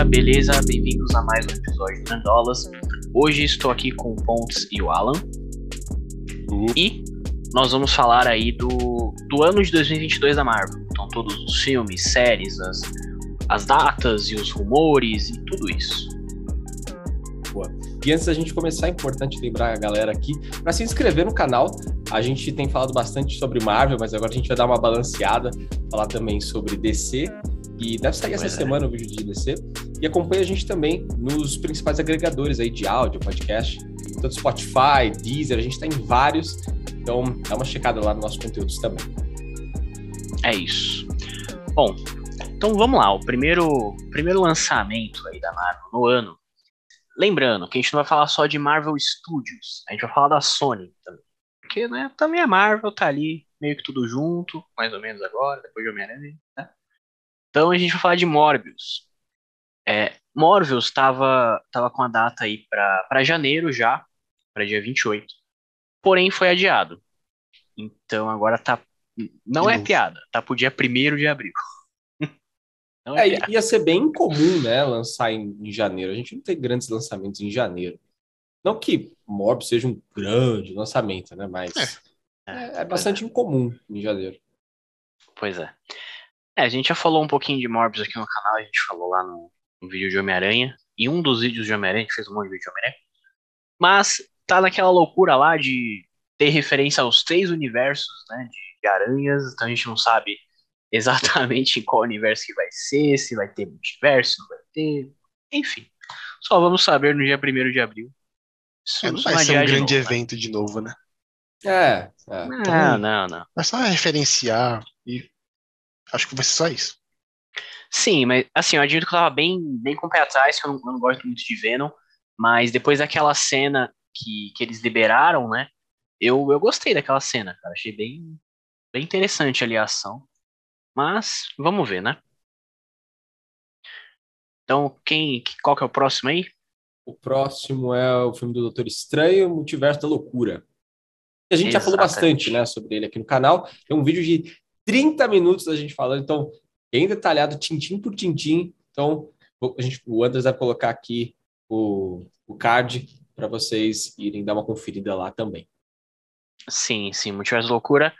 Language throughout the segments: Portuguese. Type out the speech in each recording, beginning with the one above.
galera, beleza? Bem-vindos a mais um episódio do Nandolas. Hoje estou aqui com o Pontes e o Alan. Uhum. E nós vamos falar aí do, do ano de 2022 da Marvel. Então, todos os filmes, séries, as, as datas e os rumores e tudo isso. E antes da gente começar, é importante lembrar a galera aqui para se inscrever no canal. A gente tem falado bastante sobre Marvel, mas agora a gente vai dar uma balanceada, falar também sobre DC. E deve sair essa Pois é. semana o vídeo de DC. E acompanha a gente também nos principais agregadores aí de áudio, podcast, tanto Spotify, Deezer, a gente está em vários. Então dá uma checada lá nos nossos conteúdos também. É isso. Bom, então vamos lá. O primeiro, primeiro lançamento aí da Marvel no ano. Lembrando que a gente não vai falar só de Marvel Studios, a gente vai falar da Sony também. Porque, né, também a Marvel tá ali meio que tudo junto, mais ou menos agora, depois de Homem-Aranha, né? Então a gente vai falar de Morbius. É, Morbius tava, tava com a data aí pra janeiro já, pra dia 28. Porém foi adiado. Então agora tá. Não De é novo. piada, tá pro dia 1 de abril. Não É, é, ia ser bem incomum, né, lançar em, em janeiro. A gente não tem grandes lançamentos em janeiro. Não que Morbius seja um grande lançamento, né, mas é, é bastante incomum em janeiro. Pois é. É, a gente já falou um pouquinho de Morbius aqui no canal, a gente falou lá no, no vídeo de Homem-Aranha. E um dos vídeos de Homem-Aranha, gente fez um monte de vídeo de Homem-Aranha. Mas tá naquela loucura lá de ter referência aos três universos, né, de, de aranhas. Então a gente não sabe exatamente em qual universo que vai ser, se vai ter multiverso, não vai ter. Enfim. Só vamos saber no dia 1 de abril. Isso É, não vai ser um adiar de grande novo, né? evento de novo, né? É, é. Não, não, não. Vai só referenciar e acho que vai ser só isso. Sim, mas assim, eu admito que eu tava bem, bem com o pé atrás, que eu não, eu não gosto muito de Venom, mas depois daquela cena que, que eles liberaram, né? Eu, eu gostei daquela cena, cara. Achei bem, bem interessante ali a ação. Mas vamos ver, né? Então, quem, qual que é o próximo aí? O próximo é o filme do Doutor Estranho, Multiverso da Loucura. A gente já falou Exatamente. bastante, né, sobre ele aqui no canal. Tem um vídeo de 30 minutos da gente falando, então, bem detalhado, tintim por tintim. Então, a gente, o Andres vai colocar aqui o, o card para vocês irem dar uma conferida lá também. Sim, sim, Multiverso Loucura.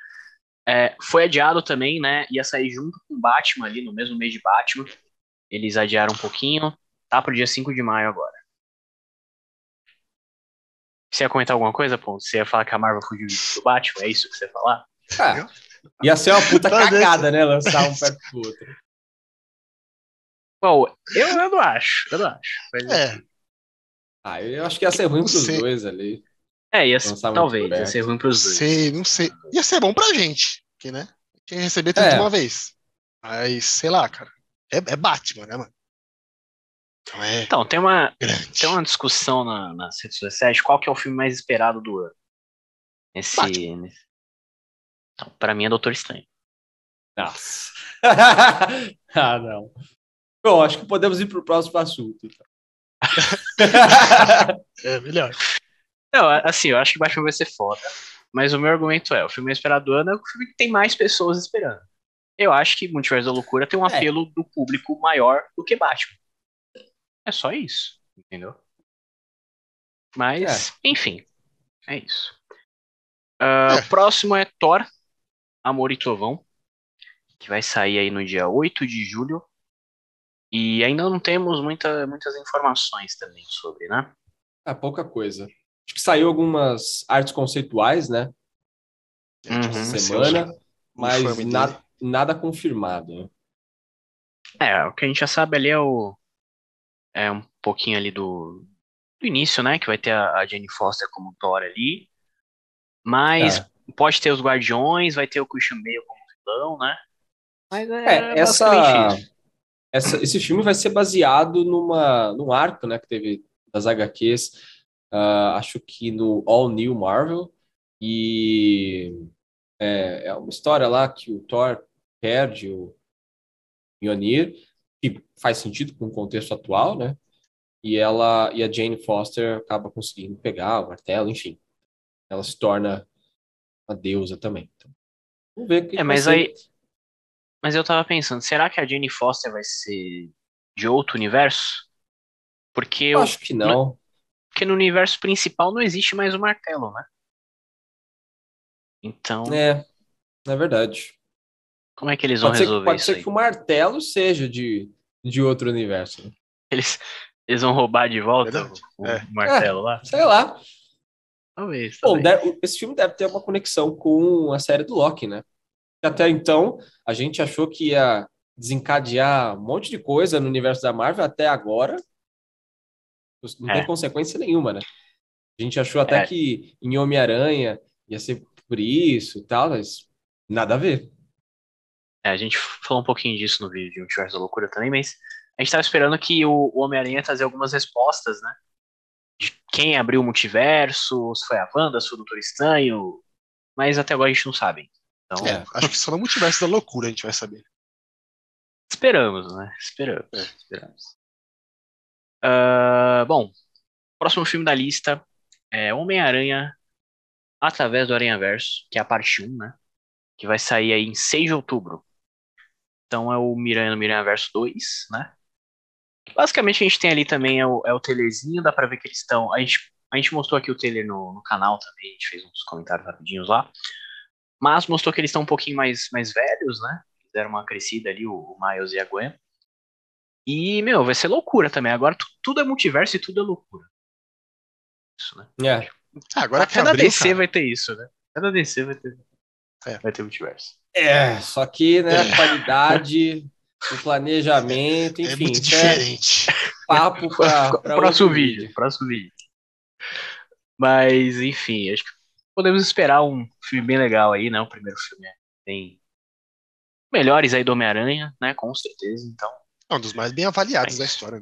É, foi adiado também, né? Ia sair junto com o Batman ali, no mesmo mês de Batman. Eles adiaram um pouquinho. Tá pro dia 5 de maio agora. Você ia comentar alguma coisa, Ponto? Você ia falar que a Marvel fugiu do Batman? É isso que você ia falar? Ah, ia ser uma puta Não, cagada, né, lançar um perto do outro. Bom, eu, eu não acho, eu não acho. Mas, É, Ah, eu acho que ia ser ruim pros sei. dois ali. é, ia ser, talvez, ia ser ruim pros dois. sei, não sei. Ia ser bom pra gente, que, né? Quem receber tudo É. de uma vez. Mas, sei lá, cara. É, é Batman, né, mano? Então é Então, tem uma, grande. tem uma discussão na, sociais de qual que é o filme mais esperado do ano. Esse. Batman. Então, pra mim é Doutor Estranho. Nossa. ah, não. Bom, acho que podemos ir para o próximo assunto. então. É melhor. Não, assim, eu acho que Batman vai ser foda. Mas o meu argumento é: o filme esperado do ano é o filme que tem mais pessoas esperando. Eu acho que Multiverso da Loucura tem um É. apelo do público maior do que Batman. É só isso, entendeu? Mas, enfim, é isso. Ah, É. Próximo é Thor, Amor e Trovão, que vai sair aí no dia 8 de julho. E ainda não temos muita, muitas informações também sobre, né? É pouca coisa. Acho que saiu algumas artes conceituais, né? Uhum. Essa semana, é mas na- nada confirmado. né? É, o que a gente já sabe ali é o. É um pouquinho ali do, do início, né? Que vai ter a, a Jane Foster como Thor ali. Mas É. pode ter os Guardiões, vai ter o Christian Bale como vilão, né? Mas é, É, essa, essa, esse filme vai ser baseado numa, num arco né, que teve das HQs, ah, acho que no All New Marvel, e é, é uma história lá que o Thor perde o Mjolnir, que faz sentido com o contexto atual, né? E ela e a Jane Foster acaba conseguindo pegar o martelo, enfim. Ela se torna uma deusa também. Então, vamos ver o que É, mas ser. aí. Mas eu tava pensando, será que a Jane Foster vai ser de outro universo? Porque Eu eu, acho que não. porque no universo principal não existe mais o martelo, né? Então, É, na verdade. como é que eles vão Pode ser, que- resolver pode isso ser aí? que o martelo seja de, de outro universo. Eles, eles vão roubar de volta o, o é. martelo lá? Sei lá. Talvez, Bom, talvez. deve- esse filme deve ter uma conexão com a série do Loki, né? Até então, a gente achou que ia desencadear um monte de coisa no universo da Marvel, até agora não tem É. consequência nenhuma, né? A gente achou até É. que em Homem-Aranha ia ser por isso e tal, mas nada a ver. É, a gente falou um pouquinho disso no vídeo de Multiverso da Loucura também, mas a gente tava esperando que o, Homem-Aranha trazer algumas respostas, né? De quem abriu o multiverso, se foi a Wanda, se foi o Doutor Estranho, mas até agora a gente não sabe. Então, É, acho que só no multiverso da loucura a gente vai saber. esperamos, né? Esperamos, É. esperamos. Ah, bom, próximo filme da lista é Homem-Aranha através do Aranhaverso, que é a parte 1, né? Que vai sair aí em 6 de outubro. Então é o Miranha no Miranha Verso 2, né? Basicamente a gente tem ali também é o, é o trailerzinho, dá pra ver que eles estão. A gente, a gente mostrou aqui o trailer no, no canal também, a gente fez uns comentários rapidinhos lá. Mas mostrou que eles estão um pouquinho mais, mais velhos, né? Fizeram uma crescida ali, o, o Miles e a Gwen. E, meu, vai ser loucura também. Agora tu- tudo é multiverso e tudo é loucura. Isso, né? É, Ah, agora que Até na DC cara, vai ter isso, né? Até na DC vai ter, É. vai ter multiverso. é só que, né, a qualidade, o planejamento, é enfim, muito é diferente. papo para próximo vídeo, próximo vídeo. Mas, enfim, acho que podemos esperar um filme bem legal aí, né? O primeiro filme é tem melhores aí do Homem-Aranha, né? Com certeza, então. É um dos mais bem avaliados É da história,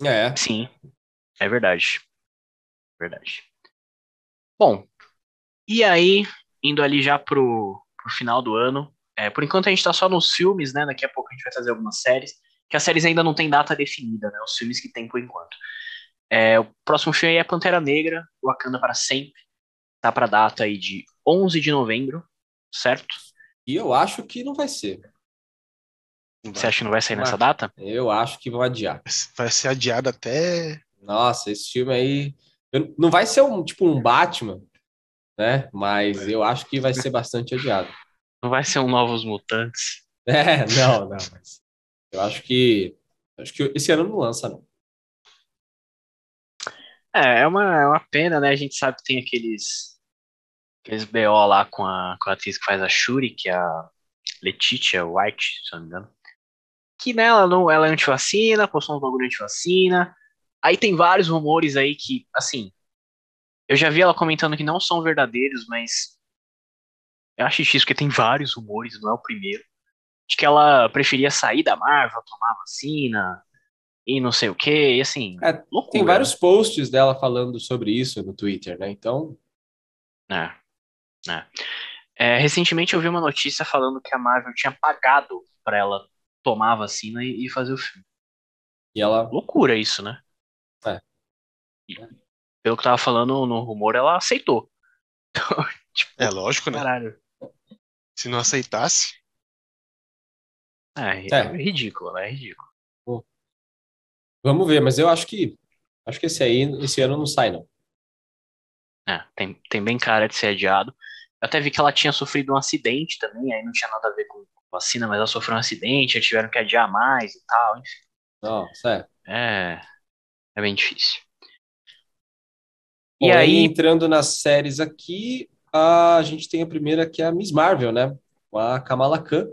né? É, Sim, é verdade. Verdade. Bom, e aí, indo ali já pro, pro final do ano, é, por enquanto a gente tá só nos filmes, né? Daqui a pouco a gente vai trazer algumas séries, que as séries ainda não tem data definida, né? Os filmes que tem por enquanto. É, o próximo filme aí é Pantera Negra, Wakanda para sempre. Tá pra data aí de 11 de novembro, certo? e eu acho que não vai ser. Não Você vai. acha que não vai sair nessa data? Eu acho que vão adiar. Vai ser adiado até. Nossa, esse filme aí. eu- Não vai ser um tipo um Batman, né? Mas eu acho que vai ser bastante adiado. Não vai ser um Novos Mutantes? É, não, não. Mas eu acho que. Acho que esse ano não lança, não. É, é uma, é uma pena, né? A gente sabe que tem aqueles, aqueles BO lá com a, com a atriz que faz a Shuri, que é a Letitia White, se não me engano. Que né, ela, não, ela é antivacina, postou um bagulho antivacina. Aí tem vários rumores aí que, assim, eu já vi ela comentando que não são verdadeiros, mas eu acho difícil porque tem vários rumores, não é o primeiro. De que ela preferia sair da Marvel, tomar vacina e não sei o que, e assim, É, loucura. Tem vários posts dela falando sobre isso no Twitter, né? Então, É. É. É, recentemente eu vi uma notícia falando que a Marvel tinha pagado pra ela tomar a vacina e, e fazer o filme. e ela. Loucura isso, né? É. E, pelo que tava falando no rumor, ela aceitou. Então, tipo, É lógico, né? caralho. Se não aceitasse. É, É. é ridículo, né? É ridículo. Vamos ver, mas eu acho que. Acho que esse aí, esse ano não sai, não. É, tem, tem bem cara de ser adiado. Eu até vi que ela tinha sofrido um acidente também, aí não tinha nada a ver com vacina, mas ela sofreu um acidente, aí tiveram que adiar mais e tal, enfim. Nossa, é. É, é bem difícil. Bom, E aí, entrando nas séries aqui, a gente tem a primeira que é a Miss Marvel, né? Com a Kamala Khan.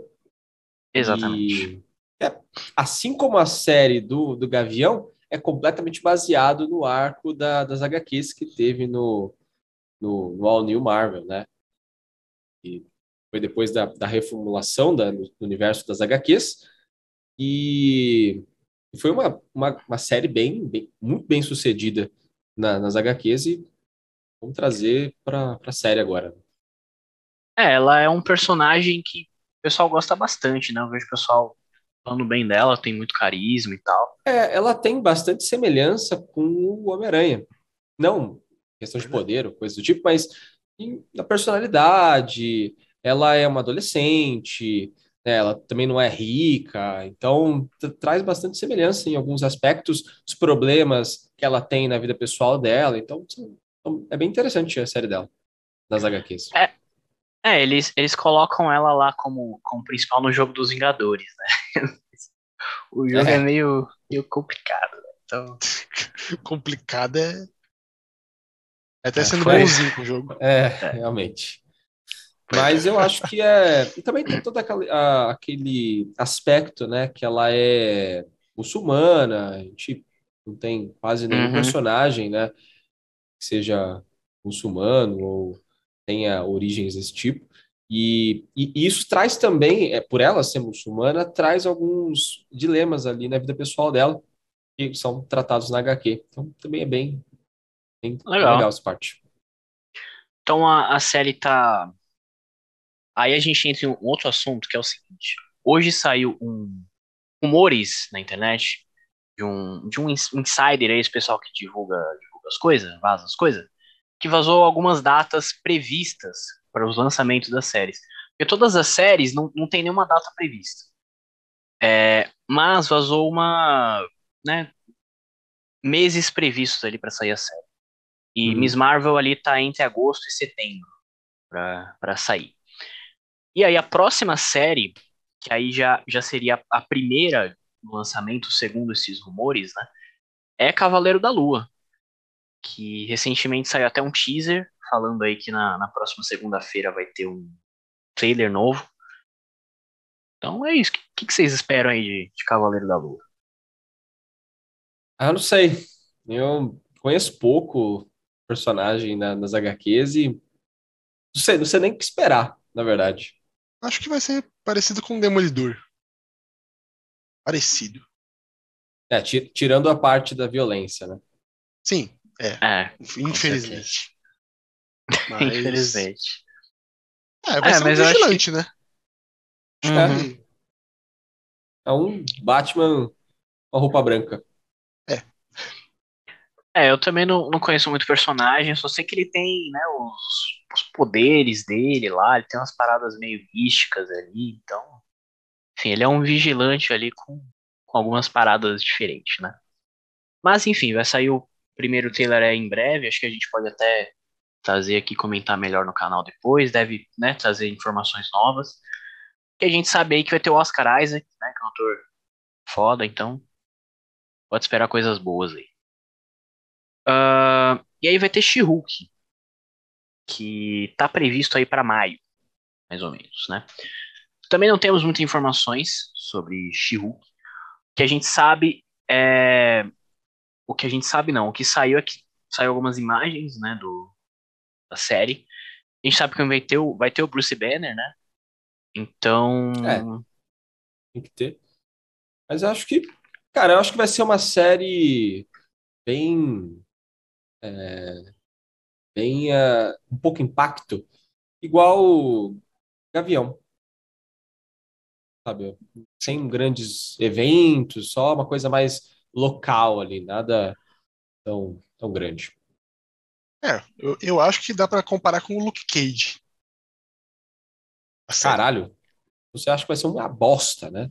exatamente. E, é, assim como a série do, do Gavião, é completamente baseado no arco da, das HQs que teve no, no, no All New Marvel, né? E foi depois da, da reformulação da, do universo das HQs. E foi uma, uma, uma série bem, bem, muito bem sucedida na, nas HQs e vamos trazer para a série agora. É, ela é um personagem que o pessoal gosta bastante, né? Eu vejo o pessoal falando bem dela, tem muito carisma e tal. É, ela tem bastante semelhança com o Homem-Aranha. Não questão de poder ou coisa do tipo, mas em- na personalidade. Ela é uma adolescente, né, ela também não é rica, então traz bastante semelhança em alguns aspectos, os problemas que ela tem na vida pessoal dela, então, então é bem interessante a série dela, das HQs. É, é eles, eles colocam ela lá como, como principal no jogo dos Vingadores, né? o jogo é, é meio, meio complicado, né? então... complicado é... É até sendo é, bonzinho com o jogo. É, realmente. Mas eu acho que é. E também tem todo aquele, a, aquele aspecto, né? Que ela é muçulmana, a gente não tem quase nenhum uhum. personagem, né? Que seja muçulmano ou tenha origens desse tipo. E, e, isso traz também, é, por ela ser muçulmana, traz alguns dilemas ali na vida pessoal dela, que são tratados na HQ. Então também é bem, bem legal. legal essa parte. Então a, a série tá Aí a gente entra em um outro assunto que é o seguinte: hoje saiu um rumores na internet de um, de um insider aí, esse pessoal que divulga, divulga as coisas, vaza as coisas, que vazou algumas datas previstas para os lançamentos das séries. Porque todas as séries não, não tem nenhuma data prevista. É, mas vazou uma. Né, meses previstos ali para sair a série. E uhum. Miss Marvel ali tá entre agosto e setembro para sair. E aí a próxima série, que aí já, já seria a primeira no lançamento, segundo esses rumores, né? É Cavaleiro da Lua. Que recentemente saiu até um teaser falando aí que na, na próxima segunda-feira vai ter um trailer novo. Então é isso. O que, que, vocês esperam aí de, de Cavaleiro da Lua? Ah, não sei. Eu conheço pouco personagem na, nas HQs e não sei, não sei nem o que esperar, na verdade. Acho que vai ser parecido com o Demolidor. Parecido. É, tirando a parte da violência, né? Sim, é. é Infelizmente. Mas... Infelizmente. É, vai é, ser um vigilante, que... né? Uhum. É um Batman com a roupa branca. É. É, eu também não, não conheço muito personagem, só sei que ele tem, né, os os poderes dele lá, ele tem umas paradas meio místicas ali, então. Enfim, ele é um vigilante ali com, com algumas paradas diferentes, né? Mas enfim, vai sair o primeiro trailer é em breve, acho que a gente pode até trazer aqui, comentar melhor no canal depois, deve né, trazer informações novas. Que a gente sabe aí que vai ter o Oscar Isaac, né, que é um ator foda, então pode esperar coisas boas aí. Uh, e aí vai ter She-Hulk, que está previsto aí para maio, mais ou menos, né? Também não temos muitas informações sobre She-Hulk. O que a gente sabe é o que a gente sabe não, o que saiu é que saiu algumas imagens, né, do da série. A gente sabe que vai ter o, vai ter o Bruce Banner, né? Então, é, tem que ter. Mas eu acho que, cara, eu acho que vai ser uma série bem é, bem uh, um pouco impacto, igual Gavião. Sabe? Sem grandes eventos, só uma coisa mais local ali, nada tão, tão grande. É, eu, eu acho que dá para comparar com o Luke Cage. Caralho, você acha que vai ser uma bosta, né?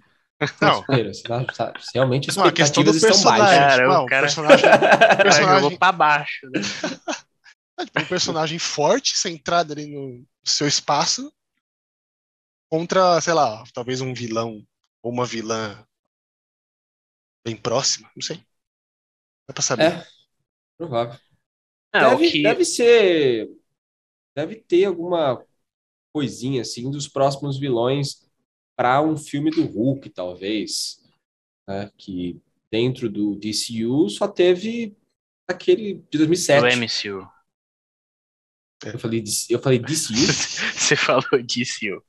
Não. Você tá, tá, realmente as expectativas não, estão baixas. Cara, não, o cara, personagem, personagem... jogou pra baixo. Né? É, tipo, um personagem forte, centrado ali no seu espaço, contra, sei lá, talvez um vilão ou uma vilã bem próxima, não sei. Dá pra saber. É, provável. É, deve, que... deve ser. Deve ter alguma coisinha assim dos próximos vilões para um filme do Hulk, talvez. Né? Que dentro do DCU só teve aquele de 2007. Do MCU. Eu falei, eu falei DCU? Você falou DCU.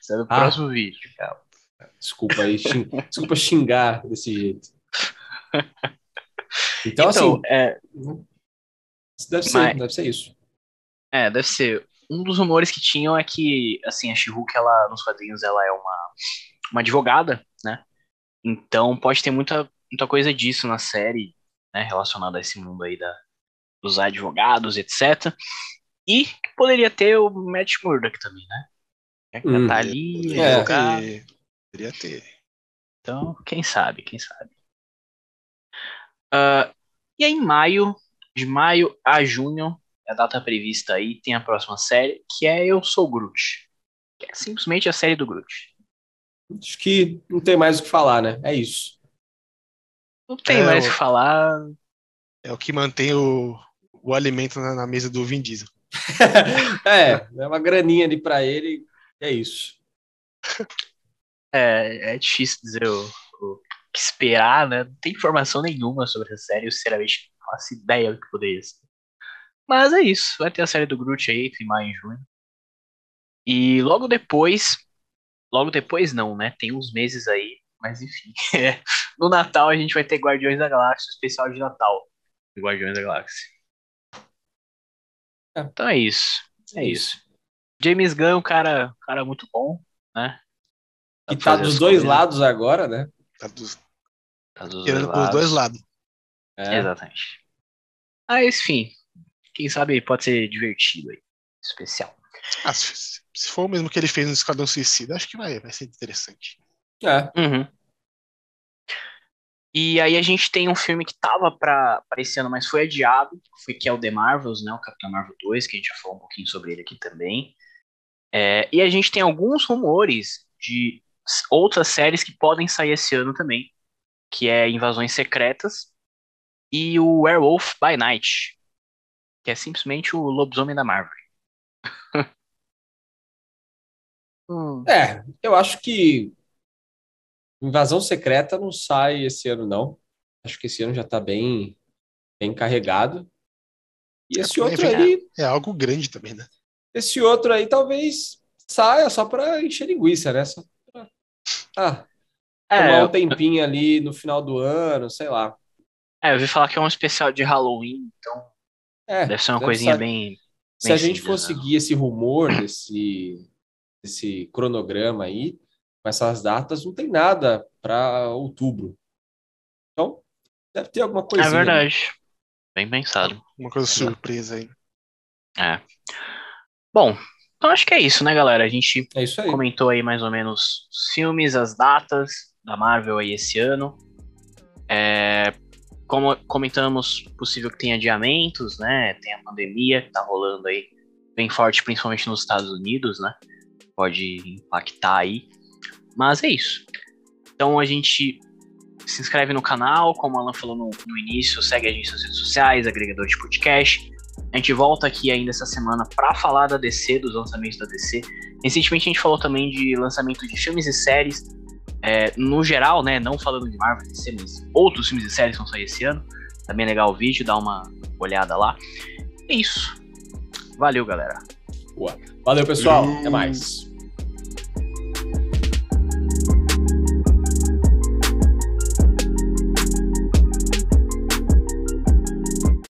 Isso é no ah. próximo vídeo, calma. Desculpa aí, xing... desculpa xingar desse jeito. Então, então assim, é... deve ser, Mas... deve ser isso. É, deve ser. Um dos rumores que tinham é que, assim, a she ela, nos quadrinhos, ela é uma, uma advogada, né? Então pode ter muita, muita coisa disso na série, né, relacionada a esse mundo aí da, dos advogados, etc. E poderia ter o Matt Murdock também, né? É, hum. Tá ali, é, Poderia ter. Então, quem sabe, quem sabe. Uh, e aí, em maio, de maio a junho, a data prevista aí, tem a próxima série, que é Eu Sou Groot. Que é simplesmente a série do Groot. Acho que não tem mais o que falar, né? É isso. Não tem É, mais o que falar. É o que mantém o, o alimento na, na mesa do Vin Diesel. é, é uma graninha ali pra ele. É isso. É, é difícil dizer o que esperar, né? Não tem informação nenhuma sobre a série, eu sinceramente não faço ideia do que poderia ser. Mas é isso, vai ter a série do Groot aí entre maio e junho. E logo depois, logo depois não, né? Tem uns meses aí, mas enfim. é, no Natal a gente vai ter Guardiões da Galáxia, o especial de Natal Guardiões da Galáxia. É. Então é isso, é isso. James Gunn, é um cara, um cara muito bom, né? E pra tá dos dois coisas. lados agora, né? Tá dos, Tá dos querendo dois pros dois lados. É. Exatamente. Mas, enfim, quem sabe pode ser divertido aí. Especial. Ah, se, se for o mesmo que ele fez no Esquadrão Suicida, acho que vai, vai ser interessante. É. Uhum. E aí a gente tem um filme que tava pra, pra esse ano, mas foi adiado, foi que é o The Marvels, né? O Capitão Marvel 2, que a gente já falou um pouquinho sobre ele aqui também. É, e a gente tem alguns rumores de outras séries que podem sair esse ano também, que é Invasões Secretas e o Werewolf by Night, que é simplesmente o lobisomem da Marvel. Hum, É, eu acho que Invasão Secreta não sai esse ano, não. Acho que esse ano já tá bem, bem carregado. E É, esse outro vem- aí, É algo grande também, né? esse outro aí talvez saia só para encher linguiça, né? Só ah, tomar é, um tempinho ali no final do ano, sei lá. é, eu ouvi falar que é um especial de Halloween, então É, deve ser uma deve coisinha sa- bem. Se bem a gente for seguir esse rumor desse, desse cronograma aí, com essas datas, não tem nada para outubro. Então, deve ter alguma É coisinha. ali. verdade. Bem pensado. Uma coisa surpresa aí. É. Bom, então acho que é isso, né, galera? A gente É aí. comentou aí mais ou menos os filmes, as datas da Marvel aí esse ano. É, como comentamos, possível que tenha adiamentos, né? Tem a pandemia que tá rolando aí bem forte, principalmente nos Estados Unidos, né? Pode impactar aí. Mas é isso. Então a gente se inscreve no canal, como o Alan falou no, no início, segue a gente nas redes sociais, agregador de podcast. A gente volta aqui ainda essa semana para falar da DC, dos lançamentos da DC. Recentemente a gente falou também de lançamento de filmes e séries, é, no geral, né? Não falando de Marvel, DC, mas outros filmes e séries vão sair esse ano. Também é legal o vídeo, dá uma olhada lá. É isso. Valeu, galera. Valeu, pessoal. Até mais.